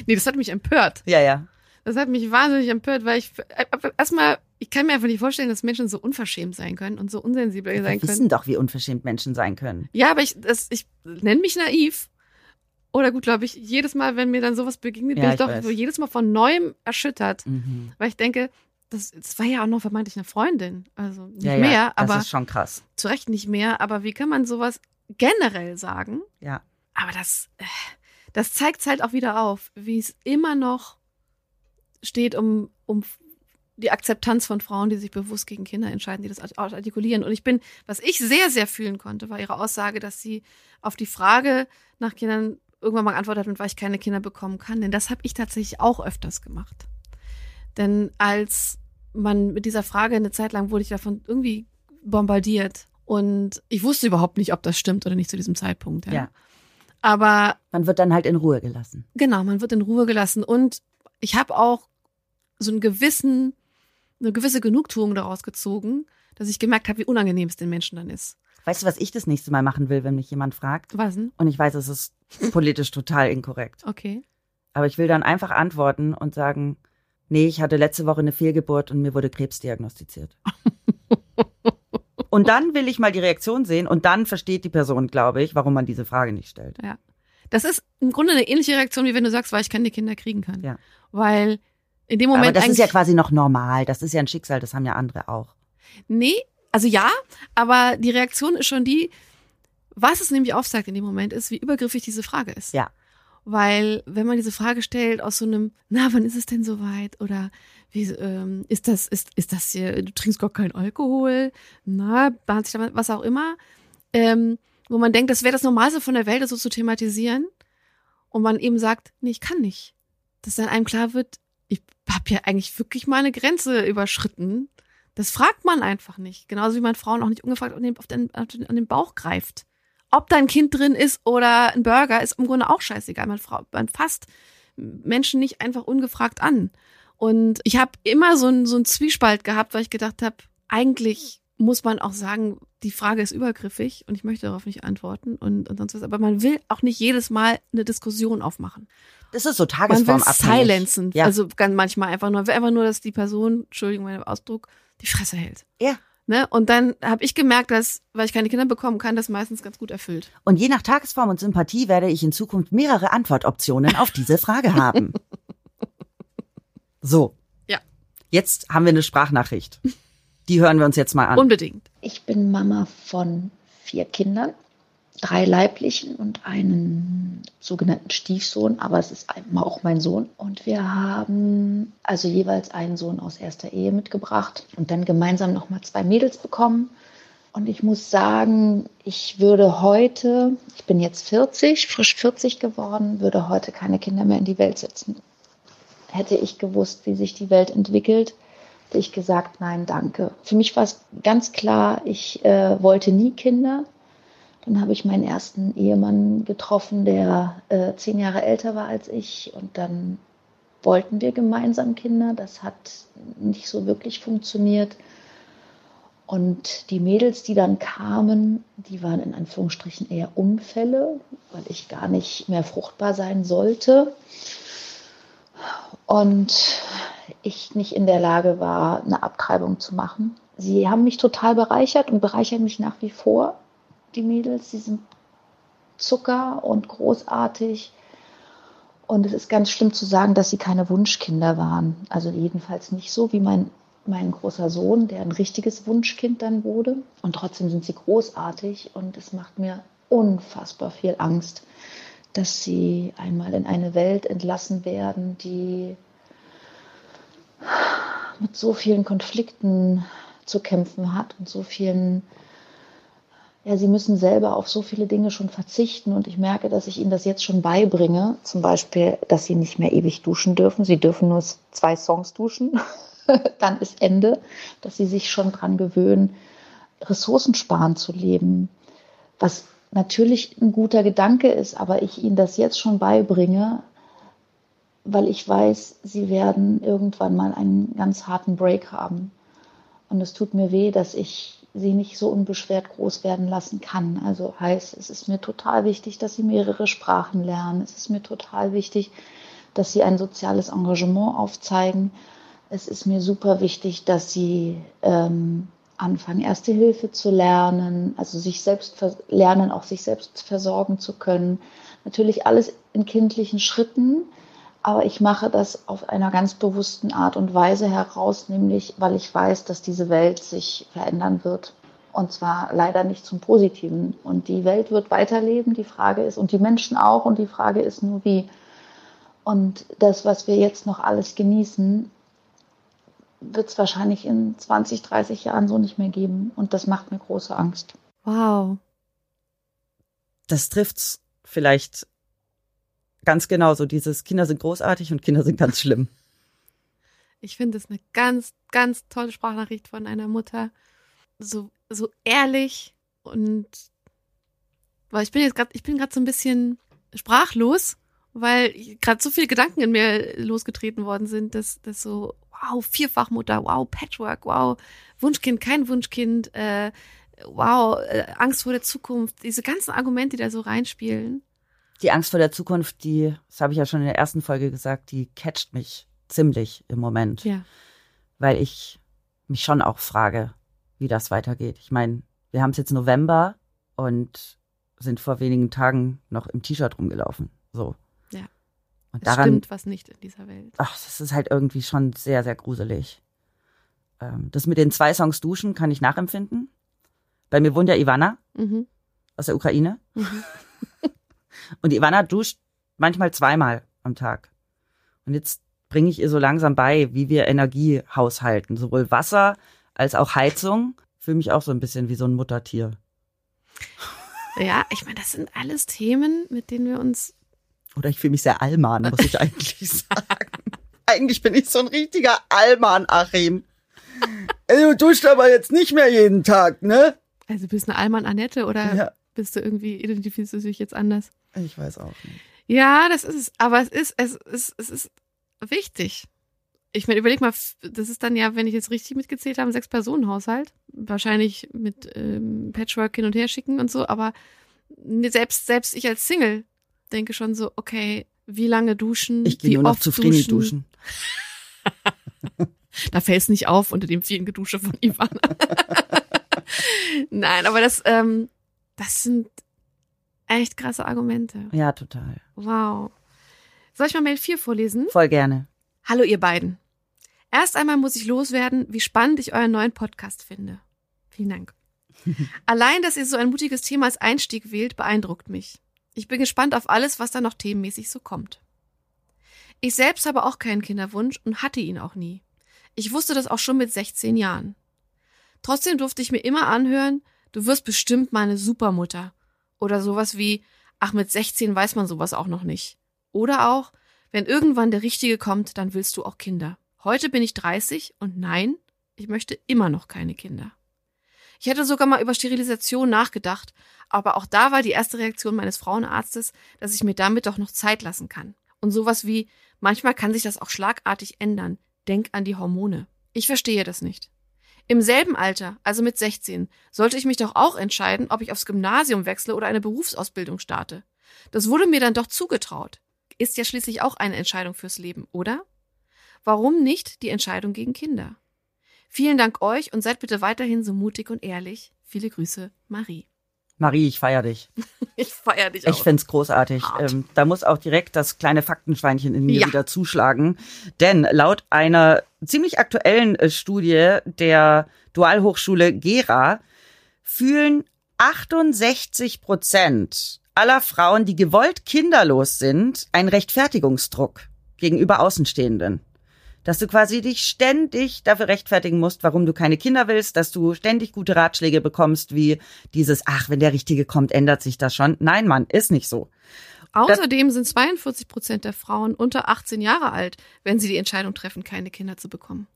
Nee, das hat mich empört. ja, ja. Das hat mich wahnsinnig empört, weil ich äh, erstmal, ich kann mir einfach nicht vorstellen, dass Menschen so unverschämt sein können und so unsensibel sein Wir können. wissen doch, wie unverschämt Menschen sein können. Ja, aber ich, das, ich nenne mich naiv. Oder gut, glaube ich, jedes Mal, wenn mir dann sowas begegnet, Ja, bin ich ich doch weiß. jedes Mal von neuem erschüttert. Mhm. Weil ich denke, das, das war ja auch noch vermeintlich eine Freundin. Also nicht Ja, mehr, ja, das aber ist schon krass. zu Recht nicht mehr. Aber wie kann man sowas generell sagen? Ja. Aber das, äh, das zeigt halt auch wieder auf, wie es immer noch steht um, um die Akzeptanz von Frauen, die sich bewusst gegen Kinder entscheiden, die das art- artikulieren. Und ich bin, was ich sehr, sehr fühlen konnte, war ihre Aussage, dass sie auf die Frage nach Kindern irgendwann mal geantwortet hat, und weil ich keine Kinder bekommen kann. Denn das habe ich tatsächlich auch öfters gemacht. Denn als man mit dieser Frage eine Zeit lang wurde ich davon irgendwie bombardiert. Und ich wusste überhaupt nicht, ob das stimmt oder nicht zu diesem Zeitpunkt. Ja. Ja. Aber Man wird dann halt in Ruhe gelassen. Genau, man wird in Ruhe gelassen. Und ich habe auch so einen gewissen, eine gewisse Genugtuung daraus gezogen, dass ich gemerkt habe, wie unangenehm es den Menschen dann ist. Weißt du, was ich das nächste Mal machen will, wenn mich jemand fragt? Was denn? Und ich weiß, es ist politisch total inkorrekt. Okay. Aber ich will dann einfach antworten und sagen, nee, ich hatte letzte Woche eine Fehlgeburt und mir wurde Krebs diagnostiziert. und dann will ich mal die Reaktion sehen und dann versteht die Person, glaube ich, warum man diese Frage nicht stellt. Das ist im Grunde eine ähnliche Reaktion, wie wenn du sagst, weil ich keine Kinder kriegen kann. Ja. Weil in dem Moment Aber das ist ja quasi noch normal. Das ist ja ein Schicksal, das haben ja andere auch. Nee, also ja, aber die Reaktion ist schon die, was es nämlich aufsagt in dem Moment, ist, wie übergriffig diese Frage ist. Ja. Weil, wenn man diese Frage stellt aus so einem, na, wann ist es denn soweit? Oder wie, ähm, ist das, ist, ist das hier, du trinkst gar keinen Alkohol? Na, bahnt sich damit, was auch immer. Ähm, wo man denkt, das wäre das Normalste von der Welt, das so zu thematisieren. Und man eben sagt, nee, ich kann nicht. Dass dann einem klar wird, ich habe ja eigentlich wirklich meine Grenze überschritten. Das fragt man einfach nicht. Genauso wie man Frauen auch nicht ungefragt an den, den, an den Bauch greift. Ob da ein Kind drin ist oder ein Burger, ist im Grunde auch scheißegal. Man, man fasst Menschen nicht einfach ungefragt an. Und ich habe immer so einen so einen Zwiespalt gehabt, weil ich gedacht habe, eigentlich muss man auch sagen, die Frage ist übergriffig und ich möchte darauf nicht antworten und, und sonst was. Aber man will auch nicht jedes Mal eine Diskussion aufmachen. Das ist so Man will silenzen. Ja. Also ganz manchmal einfach nur, einfach nur, dass die Person, Entschuldigung, mein Ausdruck, die Fresse hält. Ja. Ne? Und dann habe ich gemerkt, dass, weil ich keine Kinder bekommen kann, das meistens ganz gut erfüllt. Und je nach Tagesform und Sympathie werde ich in Zukunft mehrere Antwortoptionen auf diese Frage haben. (laughs) So. Ja. Jetzt haben wir eine Sprachnachricht. Die hören wir uns jetzt mal an. Unbedingt. Ich bin Mama von vier Kindern, drei leiblichen und einen sogenannten Stiefsohn, aber es ist auch mein Sohn. Und wir haben also jeweils einen Sohn aus erster Ehe mitgebracht und dann gemeinsam nochmal zwei Mädels bekommen. Und ich muss sagen, ich würde heute, ich bin jetzt 40, frisch 40 geworden, würde heute keine Kinder mehr in die Welt setzen. Hätte ich gewusst, wie sich die Welt entwickelt, ich gesagt, nein, danke. Für mich war es ganz klar, ich äh, wollte nie Kinder. Dann habe ich meinen ersten Ehemann getroffen, der äh, zehn Jahre älter war als ich. Und dann wollten wir gemeinsam Kinder. Das hat nicht so wirklich funktioniert. Und die Mädels, die dann kamen, die waren in Anführungsstrichen eher Unfälle, weil ich gar nicht mehr fruchtbar sein sollte. Und ich nicht in der Lage war, eine Abtreibung zu machen. Sie haben mich total bereichert und bereichern mich nach wie vor, die Mädels. Sie sind Zucker und großartig. Und es ist ganz schlimm zu sagen, dass sie keine Wunschkinder waren. Also jedenfalls nicht so wie mein mein großer Sohn, der ein richtiges Wunschkind dann wurde. Und trotzdem sind sie großartig und es macht mir unfassbar viel Angst, dass sie einmal in eine Welt entlassen werden, die mit so vielen Konflikten zu kämpfen hat und so vielen, ja, sie müssen selber auf so viele Dinge schon verzichten. Und ich merke, dass ich ihnen das jetzt schon beibringe, zum Beispiel, dass sie nicht mehr ewig duschen dürfen, sie dürfen nur zwei Songs duschen. (laughs) Dann ist Ende, dass sie sich schon dran gewöhnen, ressourcensparend zu leben, was natürlich ein guter Gedanke ist, aber ich ihnen das jetzt schon beibringe, weil ich weiß, sie werden irgendwann mal einen ganz harten Break haben. Und es tut mir weh, dass ich sie nicht so unbeschwert groß werden lassen kann. Also heißt, es ist mir total wichtig, dass sie mehrere Sprachen lernen. Es ist mir total wichtig, dass sie ein soziales Engagement aufzeigen es ist mir super wichtig, dass sie ähm, anfangen, Erste Hilfe zu lernen, also sich selbst lernen, auch sich selbst versorgen zu können. Natürlich alles in kindlichen Schritten, aber ich mache das auf einer ganz bewussten Art und Weise heraus, nämlich weil ich weiß, dass diese Welt sich verändern wird. Und zwar leider nicht zum Positiven. Und die Welt wird weiterleben. Die Frage ist, und die Menschen auch, und die Frage ist nur wie. Und das, was wir jetzt noch alles genießen, wird es wahrscheinlich in 20, 30 Jahren so nicht mehr geben. Und das macht mir große Angst. Wow. Das trifft's vielleicht ganz genau so. Dieses Kinder sind großartig und Kinder sind ganz schlimm. Ich finde es eine ganz, ganz tolle Sprachnachricht von einer Mutter. So, so ehrlich und weil ich bin jetzt gerade, ich bin gerade so ein bisschen sprachlos, weil gerade so viele Gedanken in mir losgetreten worden sind, dass, dass so wow, Vierfachmutter, wow, Patchwork, wow, Wunschkind, kein Wunschkind, äh, wow, äh, Angst vor der Zukunft, diese ganzen Argumente, die da so reinspielen. Die Angst vor der Zukunft, die, das habe ich ja schon in der ersten Folge gesagt, die catcht mich ziemlich im Moment. Ja. Weil ich mich schon auch frage, wie das weitergeht. Ich meine, wir haben es jetzt November und sind vor wenigen Tagen noch im T-Shirt rumgelaufen. So. Und daran, es stimmt was nicht in dieser Welt. Ach, das ist halt irgendwie schon sehr, sehr gruselig. Ähm, das mit den zwei Songs duschen kann ich nachempfinden. Bei mir wohnt ja Ivana mhm. aus der Ukraine. Mhm. (laughs) Und Ivana duscht manchmal zweimal am Tag. Und jetzt bringe ich ihr so langsam bei, wie wir Energie haushalten. Sowohl Wasser als auch Heizung. Fühle mich auch so ein bisschen wie so ein Muttertier. Ja, ich meine, das sind alles Themen, mit denen wir uns oder ich fühle mich sehr Allmann, muss ich eigentlich (laughs) sagen. eigentlich bin ich so ein richtiger Allmann, Achim. Du duscht aber jetzt nicht mehr jeden Tag, ne? Also bist du eine Allmann Annette oder ja. bist du irgendwie, identifizierst du dich jetzt anders? Ich weiß auch nicht. Ja, das ist es. Aber es ist, es ist, es ist wichtig. Ich meine, überleg mal, das ist dann ja, wenn ich jetzt richtig mitgezählt habe, ein Sechs-Personen-Haushalt. Wahrscheinlich mit ähm, Patchwork hin und her schicken und so, aber selbst, selbst ich als Single denke schon so, okay, wie lange duschen? Ich gehe nur noch zufrieden duschen. duschen. (laughs) da fällt es nicht auf unter dem vielen Gedusche von Ivan. (laughs) Nein, aber das, ähm, das sind echt krasse Argumente. Ja, total. Wow. Soll ich mal Mail 4 vorlesen? Voll gerne. Hallo ihr beiden. Erst einmal muss ich loswerden, wie spannend ich euren neuen Podcast finde. Vielen Dank. (laughs) Allein, dass ihr so ein mutiges Thema als Einstieg wählt, beeindruckt mich. Ich bin gespannt auf alles, was da noch themenmäßig so kommt. Ich selbst habe auch keinen Kinderwunsch und hatte ihn auch nie. Ich wusste das auch schon mit 16 Jahren. Trotzdem durfte ich mir immer anhören, du wirst bestimmt meine Supermutter. Oder sowas wie, ach, mit 16 weiß man sowas auch noch nicht. Oder auch, wenn irgendwann der Richtige kommt, dann willst du auch Kinder. Heute bin ich 30 und nein, ich möchte immer noch keine Kinder. Ich hätte sogar mal über Sterilisation nachgedacht, aber auch da war die erste Reaktion meines Frauenarztes, dass ich mir damit doch noch Zeit lassen kann. Und sowas wie, manchmal kann sich das auch schlagartig ändern. Denk an die Hormone. Ich verstehe das nicht. Im selben Alter, also mit 16, sollte ich mich doch auch entscheiden, ob ich aufs Gymnasium wechsle oder eine Berufsausbildung starte. Das wurde mir dann doch zugetraut. Ist ja schließlich auch eine Entscheidung fürs Leben, oder? Warum nicht die Entscheidung gegen Kinder? Vielen Dank euch und seid bitte weiterhin so mutig und ehrlich. Viele Grüße, Marie. Marie, ich feier dich. (laughs) Ich feier dich Ich auch. find's großartig. Ähm, da muss auch direkt das kleine Faktenschweinchen in mir Ja. wieder zuschlagen. Denn laut einer ziemlich aktuellen äh, Studie der Dualhochschule Gera fühlen 68 Prozent aller Frauen, die gewollt kinderlos sind, einen Rechtfertigungsdruck gegenüber Außenstehenden. Dass du quasi dich ständig dafür rechtfertigen musst, warum du keine Kinder willst, dass du ständig gute Ratschläge bekommst, wie dieses, ach, wenn der Richtige kommt, ändert sich das schon. Nein, Mann, ist nicht so. Außerdem sind 42 Prozent der Frauen unter 18 Jahre alt, wenn sie die Entscheidung treffen, keine Kinder zu bekommen.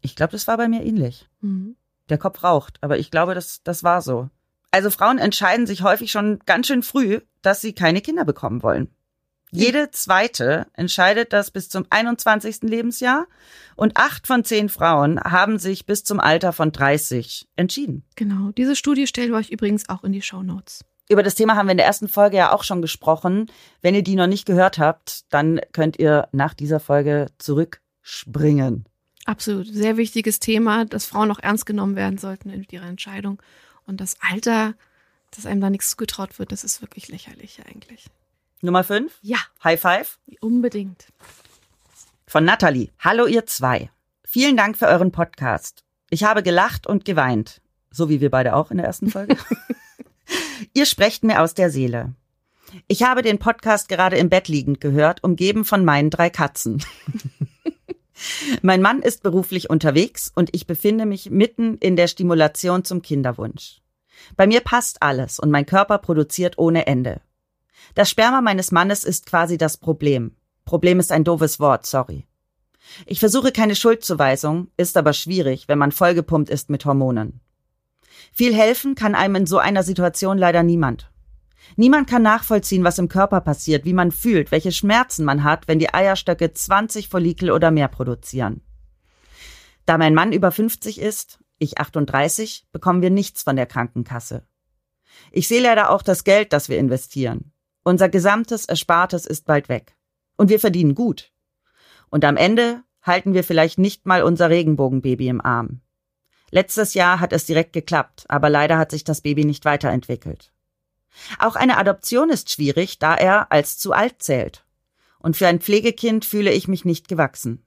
Ich glaube, das war bei mir ähnlich. Mhm. Der Kopf raucht, aber ich glaube, das, das war so. Also Frauen entscheiden sich häufig schon ganz schön früh, dass sie keine Kinder bekommen wollen. Jede zweite entscheidet das bis zum 21. Lebensjahr und acht von zehn Frauen haben sich bis zum Alter von 30 entschieden. Genau. Diese Studie stellen wir euch übrigens auch in die Show Notes. Über das Thema haben wir in der ersten Folge ja auch schon gesprochen. Wenn ihr die noch nicht gehört habt, dann könnt ihr nach dieser Folge zurückspringen. Absolut. Sehr wichtiges Thema, dass Frauen auch ernst genommen werden sollten in ihrer Entscheidung. Und das Alter, dass einem da nichts zugetraut wird, das ist wirklich lächerlich eigentlich. Nummer fünf. Ja, High Five. unbedingt. Von Natalie. Hallo ihr zwei. Vielen Dank für euren Podcast. Ich habe gelacht und geweint. So wie wir beide auch in der ersten Folge. (laughs) ihr sprecht mir aus der Seele. Ich habe den Podcast gerade im Bett liegend gehört, umgeben von meinen drei Katzen. (laughs) mein Mann ist beruflich unterwegs und ich befinde mich mitten in der Stimulation zum Kinderwunsch. Bei mir passt alles und mein Körper produziert ohne Ende. Das Sperma meines Mannes ist quasi das Problem. Problem ist ein doofes Wort, sorry. Ich versuche keine Schuldzuweisung, ist aber schwierig, wenn man vollgepumpt ist mit Hormonen. Viel helfen kann einem in so einer Situation leider niemand. Niemand kann nachvollziehen, was im Körper passiert, wie man fühlt, welche Schmerzen man hat, wenn die Eierstöcke 20 Follikel oder mehr produzieren. Da mein Mann über 50 ist, ich 38, bekommen wir nichts von der Krankenkasse. Ich sehe leider auch das Geld, das wir investieren. Unser gesamtes Erspartes ist bald weg. Und wir verdienen gut. Und am Ende halten wir vielleicht nicht mal unser Regenbogenbaby im Arm. Letztes Jahr hat es direkt geklappt, aber leider hat sich das Baby nicht weiterentwickelt. Auch eine Adoption ist schwierig, da er als zu alt zählt. Und für ein Pflegekind fühle ich mich nicht gewachsen.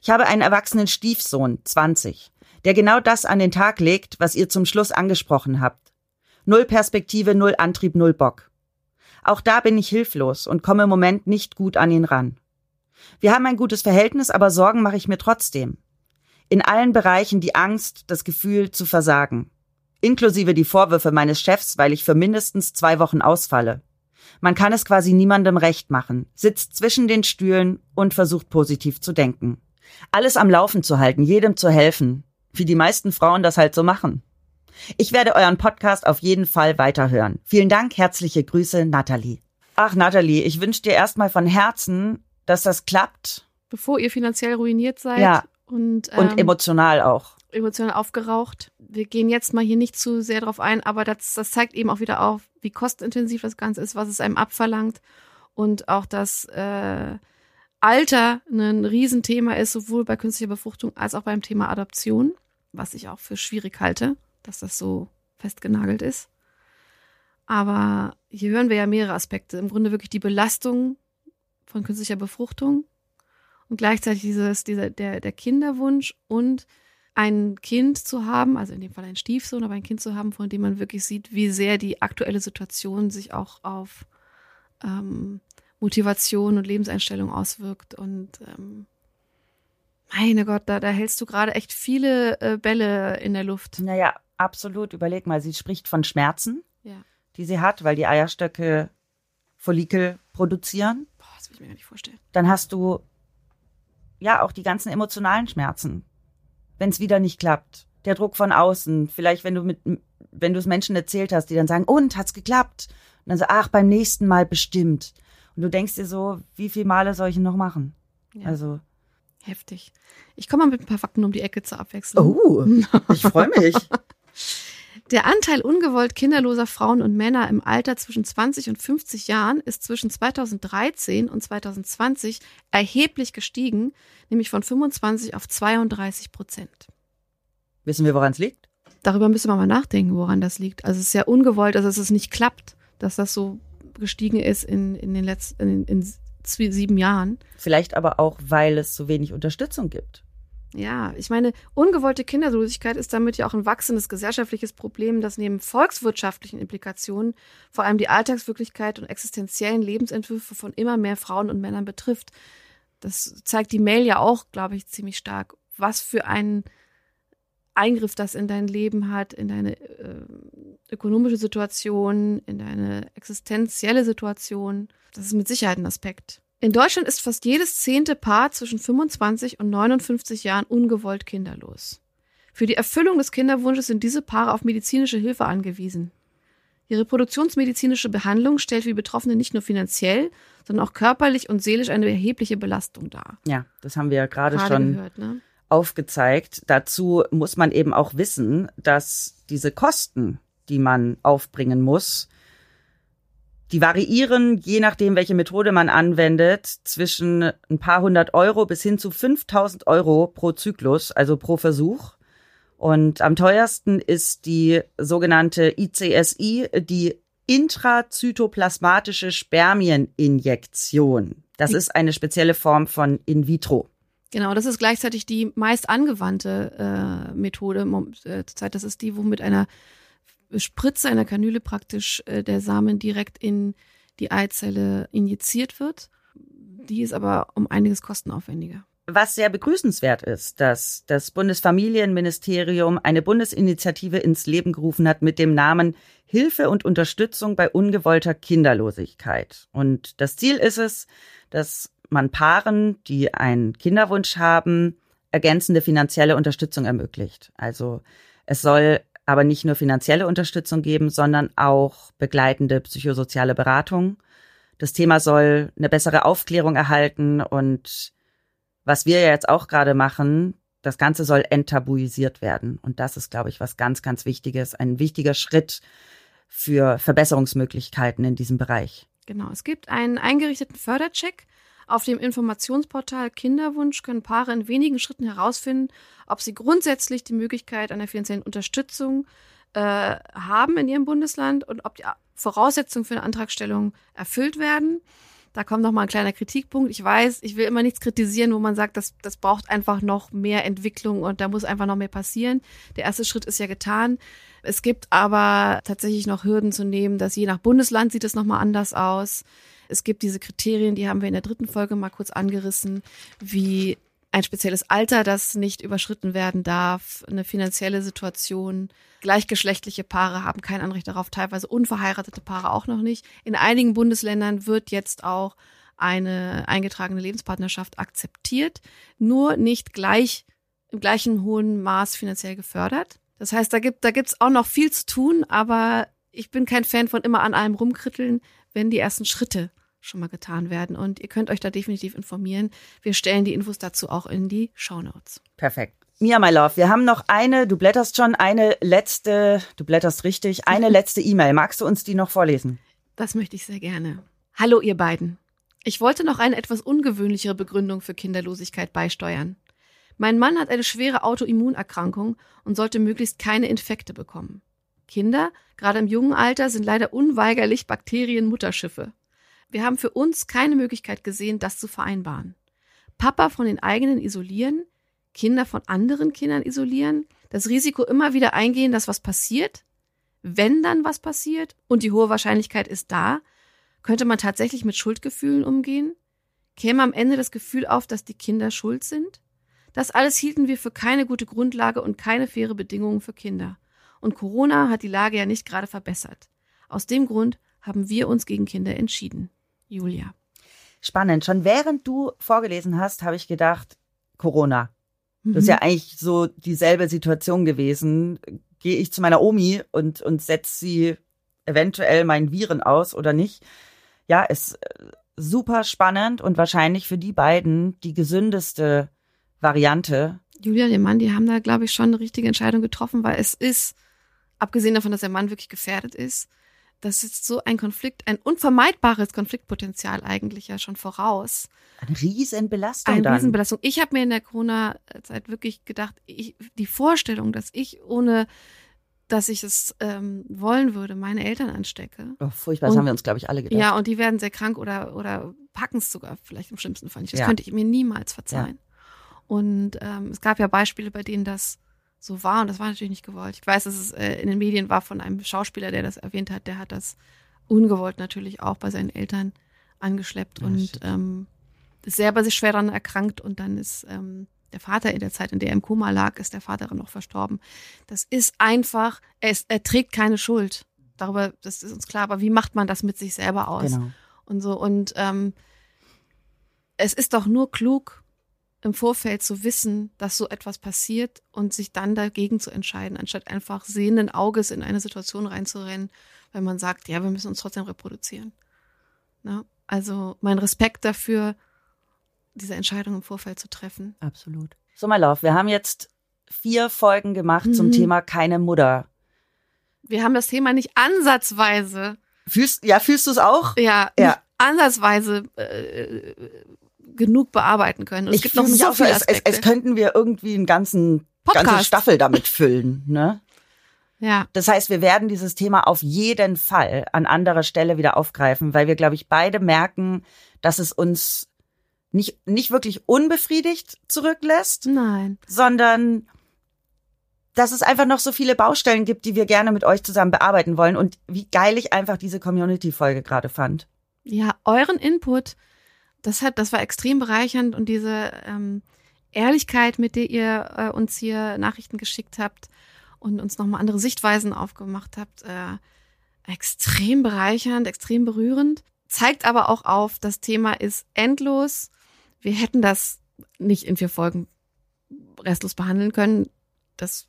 Ich habe einen erwachsenen Stiefsohn, 20, der genau das an den Tag legt, was ihr zum Schluss angesprochen habt. Null Perspektive, null Antrieb, null Bock. Auch da bin ich hilflos und komme im Moment nicht gut an ihn ran. Wir haben ein gutes Verhältnis, aber Sorgen mache ich mir trotzdem. In allen Bereichen die Angst, das Gefühl zu versagen. Inklusive die Vorwürfe meines Chefs, weil ich für mindestens zwei Wochen ausfalle. Man kann es quasi niemandem recht machen, sitzt zwischen den Stühlen und versucht positiv zu denken. Alles am Laufen zu halten, jedem zu helfen, wie die meisten Frauen das halt so machen. Ich werde euren Podcast auf jeden Fall weiterhören. Vielen Dank, herzliche Grüße, Nathalie. Ach, Nathalie, ich wünsche dir erstmal von Herzen, dass das klappt Bevor ihr finanziell ruiniert seid Ja. und, ähm, und emotional auch. emotional aufgeraucht. Wir gehen jetzt mal hier nicht zu sehr drauf ein, aber das, das zeigt eben auch wieder auf, wie kostenintensiv das Ganze ist, was es einem abverlangt und auch, dass äh, Alter ein Riesenthema ist, sowohl bei künstlicher Befruchtung als auch beim Thema Adoption, was ich auch für schwierig halte, dass das so festgenagelt ist. Aber hier hören wir ja mehrere Aspekte. Im Grunde wirklich die Belastung von künstlicher Befruchtung und gleichzeitig dieses, dieser, der, der Kinderwunsch und ein Kind zu haben, also in dem Fall ein Stiefsohn, aber ein Kind zu haben, von dem man wirklich sieht, wie sehr die aktuelle Situation sich auch auf ähm, Motivation und Lebenseinstellung auswirkt. Und ähm, meine Gott, da, da hältst du gerade echt viele äh, Bälle in der Luft. Naja, absolut. Überleg mal, sie spricht von Schmerzen, Ja. die sie hat, weil die Eierstöcke Follikel produzieren. Boah, das will ich mir gar nicht vorstellen. Dann hast du ja auch die ganzen emotionalen Schmerzen, wenn es wieder nicht klappt. Der Druck von außen, vielleicht wenn du mit, wenn du es Menschen erzählt hast, die dann sagen, und hat's geklappt? Und dann so, ach, beim nächsten Mal bestimmt. Und du denkst dir so, wie viele Male soll ich ihn noch machen? Ja. Also, Heftig. Ich komme mal mit ein paar Fakten um die Ecke zur Abwechslung. Oh, ich freue mich. (laughs) Der Anteil ungewollt kinderloser Frauen und Männer im Alter zwischen 20 und 50 Jahren ist zwischen 2013 und 2020 erheblich gestiegen, nämlich von 25 auf 32 Prozent. Wissen wir, woran es liegt? Darüber müssen wir mal nachdenken, woran das liegt. Also es ist ja ungewollt, also dass es nicht klappt, dass das so gestiegen ist in, in den letzten in, in sieben Jahren. Vielleicht aber auch, weil es so wenig Unterstützung gibt. Ja, ich meine, ungewollte Kinderlosigkeit ist damit ja auch ein wachsendes gesellschaftliches Problem, das neben volkswirtschaftlichen Implikationen vor allem die Alltagswirklichkeit und existenziellen Lebensentwürfe von immer mehr Frauen und Männern betrifft. Das zeigt die Mail ja auch, glaube ich, ziemlich stark, was für einen Eingriff das in dein Leben hat, in deine äh, ökonomische Situation, in deine existenzielle Situation. Das ist mit Sicherheit ein Aspekt. In Deutschland ist fast jedes zehnte Paar zwischen 25 und 59 Jahren ungewollt kinderlos. Für die Erfüllung des Kinderwunsches sind diese Paare auf medizinische Hilfe angewiesen. Die reproduktionsmedizinische Behandlung stellt für die Betroffenen nicht nur finanziell, sondern auch körperlich und seelisch eine erhebliche Belastung dar. Ja, das haben wir ja gerade schon gehört, ne? aufgezeigt. Dazu muss man eben auch wissen, dass diese Kosten, die man aufbringen muss, die variieren, je nachdem, welche Methode man anwendet, zwischen ein paar hundert Euro bis hin zu 5000 Euro pro Zyklus, also pro Versuch. Und am teuersten ist die sogenannte ICSI, die intrazytoplasmatische Spermieninjektion. Das ist eine spezielle Form von In vitro. Genau, das ist gleichzeitig die meist angewandte äh, Methode äh, zurzeit. Das ist die, wo mit einer Spritze einer Kanüle praktisch äh, der Samen direkt in die Eizelle injiziert wird. Die ist aber um einiges kostenaufwendiger. Was sehr begrüßenswert ist, dass das Bundesfamilienministerium eine Bundesinitiative ins Leben gerufen hat mit dem Namen Hilfe und Unterstützung bei ungewollter Kinderlosigkeit. Und das Ziel ist es, dass man Paaren, die einen Kinderwunsch haben, ergänzende finanzielle Unterstützung ermöglicht. Also es soll aber nicht nur finanzielle Unterstützung geben, sondern auch begleitende psychosoziale Beratung. Das Thema soll eine bessere Aufklärung erhalten und was wir ja jetzt auch gerade machen, das Ganze soll enttabuisiert werden. Und das ist, glaube ich, was ganz, ganz Wichtiges, ein wichtiger Schritt für Verbesserungsmöglichkeiten in diesem Bereich. Genau, es gibt einen eingerichteten Fördercheck, auf dem Informationsportal Kinderwunsch können Paare in wenigen Schritten herausfinden, ob sie grundsätzlich die Möglichkeit einer finanziellen Unterstützung äh, haben in ihrem Bundesland und ob die Voraussetzungen für eine Antragstellung erfüllt werden. Da kommt noch mal ein kleiner Kritikpunkt. Ich weiß, ich will immer nichts kritisieren, wo man sagt, das, das braucht einfach noch mehr Entwicklung und da muss einfach noch mehr passieren. Der erste Schritt ist ja getan. Es gibt aber tatsächlich noch Hürden zu nehmen, dass je nach Bundesland sieht es noch mal anders aus. Es gibt diese Kriterien, die haben wir in der dritten Folge mal kurz angerissen, wie ein spezielles Alter, das nicht überschritten werden darf, eine finanzielle Situation. Gleichgeschlechtliche Paare haben kein Anrecht darauf, teilweise unverheiratete Paare auch noch nicht. In einigen Bundesländern wird jetzt auch eine eingetragene Lebenspartnerschaft akzeptiert, nur nicht gleich im gleichen hohen Maß finanziell gefördert. Das heißt, da gibt da gibt's auch noch viel zu tun, aber ich bin kein Fan von immer an allem rumkritteln, wenn die ersten Schritte schon mal getan werden. Und ihr könnt euch da definitiv informieren. Wir stellen die Infos dazu auch in die Show Notes. Perfekt. Mia, my love, wir haben noch eine, du blätterst schon eine letzte, du blätterst richtig, eine (laughs) letzte E-Mail. Magst du uns die noch vorlesen? Das möchte ich sehr gerne. Hallo, ihr beiden. Ich wollte noch eine etwas ungewöhnlichere Begründung für Kinderlosigkeit beisteuern. Mein Mann hat eine schwere Autoimmunerkrankung und sollte möglichst keine Infekte bekommen. Kinder, gerade im jungen Alter, sind leider unweigerlich Bakterienmutterschiffe. Wir haben für uns keine Möglichkeit gesehen, das zu vereinbaren. Papa von den eigenen isolieren, Kinder von anderen Kindern isolieren, das Risiko immer wieder eingehen, dass was passiert. Wenn dann was passiert und die hohe Wahrscheinlichkeit ist da, könnte man tatsächlich mit Schuldgefühlen umgehen? Käme am Ende das Gefühl auf, dass die Kinder schuld sind? Das alles hielten wir für keine gute Grundlage und keine faire Bedingungen für Kinder. Und Corona hat die Lage ja nicht gerade verbessert. Aus dem Grund haben wir uns gegen Kinder entschieden. Julia. Spannend. Schon während du vorgelesen hast, habe ich gedacht, Corona. Mhm. Das ist ja mhm. eigentlich so dieselbe Situation gewesen. Gehe ich zu meiner Omi und, und setze sie eventuell meinen Viren aus oder nicht? Ja, ist äh, super spannend und wahrscheinlich für die beiden die gesündeste Variante. Julia, der Mann, die haben da, glaube ich, schon eine richtige Entscheidung getroffen, weil es ist, abgesehen davon, dass der Mann wirklich gefährdet ist, das ist so ein Konflikt, ein unvermeidbares Konfliktpotenzial eigentlich ja schon voraus. Eine Riesenbelastung Eine dann. Riesenbelastung. Ich habe mir in der Corona-Zeit wirklich gedacht, ich, die Vorstellung, dass ich ohne, dass ich es ähm, wollen würde, meine Eltern anstecke. Oh, furchtbar, das Und- haben wir uns, glaube ich, alle gedacht. Ja, und die werden sehr krank oder, oder packen es sogar vielleicht im schlimmsten Fall nicht. Das Ja. könnte ich mir niemals verzeihen. Und ähm, es gab ja Beispiele, bei denen das so war und das war natürlich nicht gewollt. Ich weiß, dass es äh, in den Medien war von einem Schauspieler, der das erwähnt hat, der hat das ungewollt natürlich auch bei seinen Eltern angeschleppt Ah, und ähm, ist selber sich schwer daran erkrankt und dann ist ähm, der Vater in der Zeit, in der er im Koma lag, ist der Vater dann noch verstorben. Das ist einfach, er, ist, er trägt keine Schuld. Darüber, das ist uns klar, aber wie macht man das mit sich selber aus? Genau. und so. Und ähm, es ist doch nur klug, im Vorfeld zu wissen, dass so etwas passiert und sich dann dagegen zu entscheiden, anstatt einfach sehenden Auges in eine Situation reinzurennen, weil man sagt, ja, wir müssen uns trotzdem reproduzieren. Na? Also mein Respekt dafür, diese Entscheidung im Vorfeld zu treffen. Absolut. So, my love, wir haben jetzt vier Folgen gemacht zum Mhm. Thema keine Mutter. Wir haben das Thema nicht ansatzweise, Fühlst, ja, fühlst du es auch? ja, Ja. ansatzweise äh, genug bearbeiten können. Und es gibt noch so viele als, als, Aspekte. als könnten wir irgendwie einen ganzen, ganze Podcast. Staffel damit füllen, ne? ja. Das heißt, wir werden dieses Thema auf jeden Fall an anderer Stelle wieder aufgreifen, weil wir, glaube ich, beide merken, dass es uns nicht, nicht wirklich unbefriedigt zurücklässt, Nein. sondern dass es einfach noch so viele Baustellen gibt, die wir gerne mit euch zusammen bearbeiten wollen und wie geil ich einfach diese Community-Folge gerade fand. ja, euren Input, das hat, das war extrem bereichernd und diese ähm, Ehrlichkeit, mit der ihr äh, uns hier Nachrichten geschickt habt und uns nochmal andere Sichtweisen aufgemacht habt, äh, extrem bereichernd, extrem berührend. Zeigt aber auch auf, das Thema ist endlos. Wir hätten das nicht in vier Folgen restlos behandeln können. Das,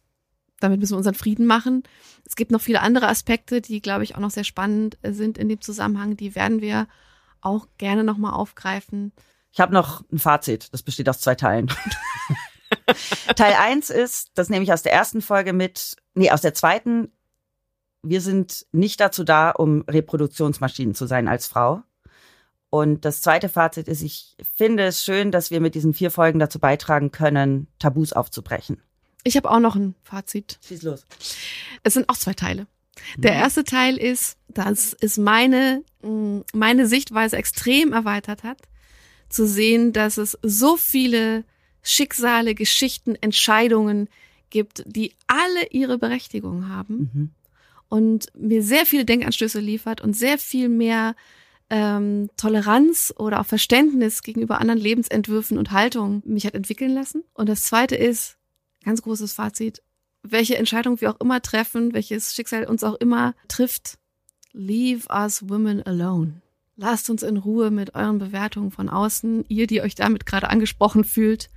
damit müssen wir unseren Frieden machen. Es gibt noch viele andere Aspekte, die, glaube ich, auch noch sehr spannend sind in dem Zusammenhang. Die werden wir auch gerne nochmal aufgreifen. Ich habe noch ein Fazit, das besteht aus zwei Teilen. (laughs) Teil eins ist, das nehme ich aus der ersten Folge mit, nee, aus der zweiten, wir sind nicht dazu da, um Reproduktionsmaschinen zu sein als Frau. Und das zweite Fazit ist, ich finde es schön, dass wir mit diesen vier Folgen dazu beitragen können, Tabus aufzubrechen. Ich habe auch noch ein Fazit. Schieß los. Es sind auch zwei Teile. Der erste Teil ist, dass es meine, meine Sichtweise extrem erweitert hat, zu sehen, dass es so viele Schicksale, Geschichten, Entscheidungen gibt, die alle ihre Berechtigung haben Mhm. und mir sehr viele Denkanstöße liefert und sehr viel mehr ähm, Toleranz oder auch Verständnis gegenüber anderen Lebensentwürfen und Haltungen mich hat entwickeln lassen. Und das zweite ist, ganz großes Fazit, welche Entscheidung wir auch immer treffen, welches Schicksal uns auch immer trifft, leave us women alone. Lasst uns in Ruhe mit euren Bewertungen von außen, ihr, die euch damit gerade angesprochen fühlt.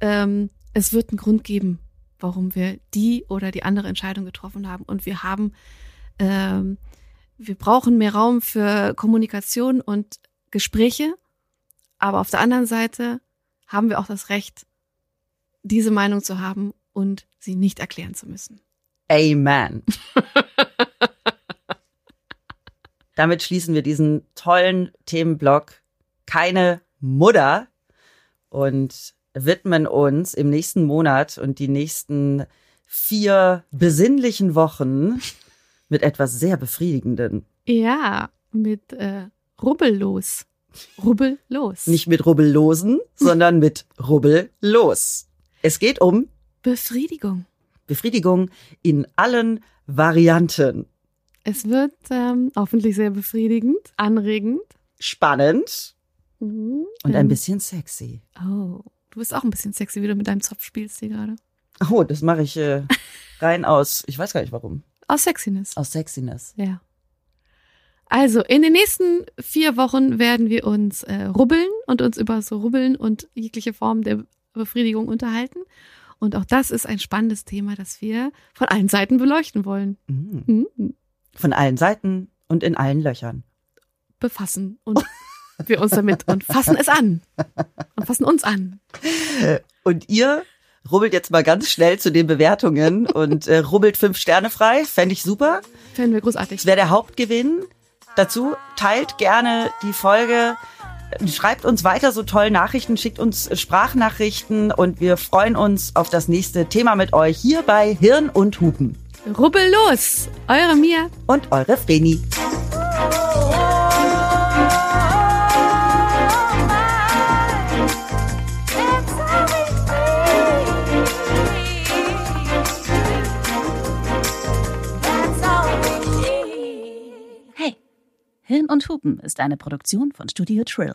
Ähm, es wird einen Grund geben, warum wir die oder die andere Entscheidung getroffen haben. Und wir haben, ähm, wir brauchen mehr Raum für Kommunikation und Gespräche. Aber auf der anderen Seite haben wir auch das Recht, diese Meinung zu haben und sie nicht erklären zu müssen. Amen. (laughs) Damit schließen wir diesen tollen Themenblock Keine Mutter und widmen uns im nächsten Monat und die nächsten vier besinnlichen Wochen mit etwas sehr Befriedigenden. Ja, mit äh, Rubbellos. Rubbellos. Nicht mit Rubbellosen, sondern mit Rubbellos. Es geht um Befriedigung. Befriedigung in allen Varianten. Es wird ähm, hoffentlich sehr befriedigend, anregend. Spannend Mhm. und ein Ähm, bisschen sexy. Oh, du bist auch ein bisschen sexy, wie du mit deinem Zopf spielst hier gerade. Oh, das mache ich äh, (laughs) rein aus, ich weiß gar nicht warum, Aus Sexiness. aus Sexiness. Ja. Also, in den nächsten vier Wochen werden wir uns äh, rubbeln und uns über so Rubbeln und jegliche Form der Befriedigung unterhalten. Und auch das ist ein spannendes Thema, das wir von allen Seiten beleuchten wollen. Mhm. Mhm. Von allen Seiten und in allen Löchern. Befassen und wir uns damit und fassen es an. Und fassen uns an. Und ihr rubbelt jetzt mal ganz schnell zu den Bewertungen und äh, rubbelt fünf Sterne frei. Fände ich super. Fänden wir großartig. Das wäre der Hauptgewinn. Dazu teilt gerne die Folge. Schreibt uns weiter so tolle Nachrichten, schickt uns Sprachnachrichten und wir freuen uns auf das nächste Thema mit euch hier bei Hirn und Hupen. Rubbel los! Eure Mia. Und eure Vreni. Hey, Hirn und Hupen ist eine Produktion von Studio Trill.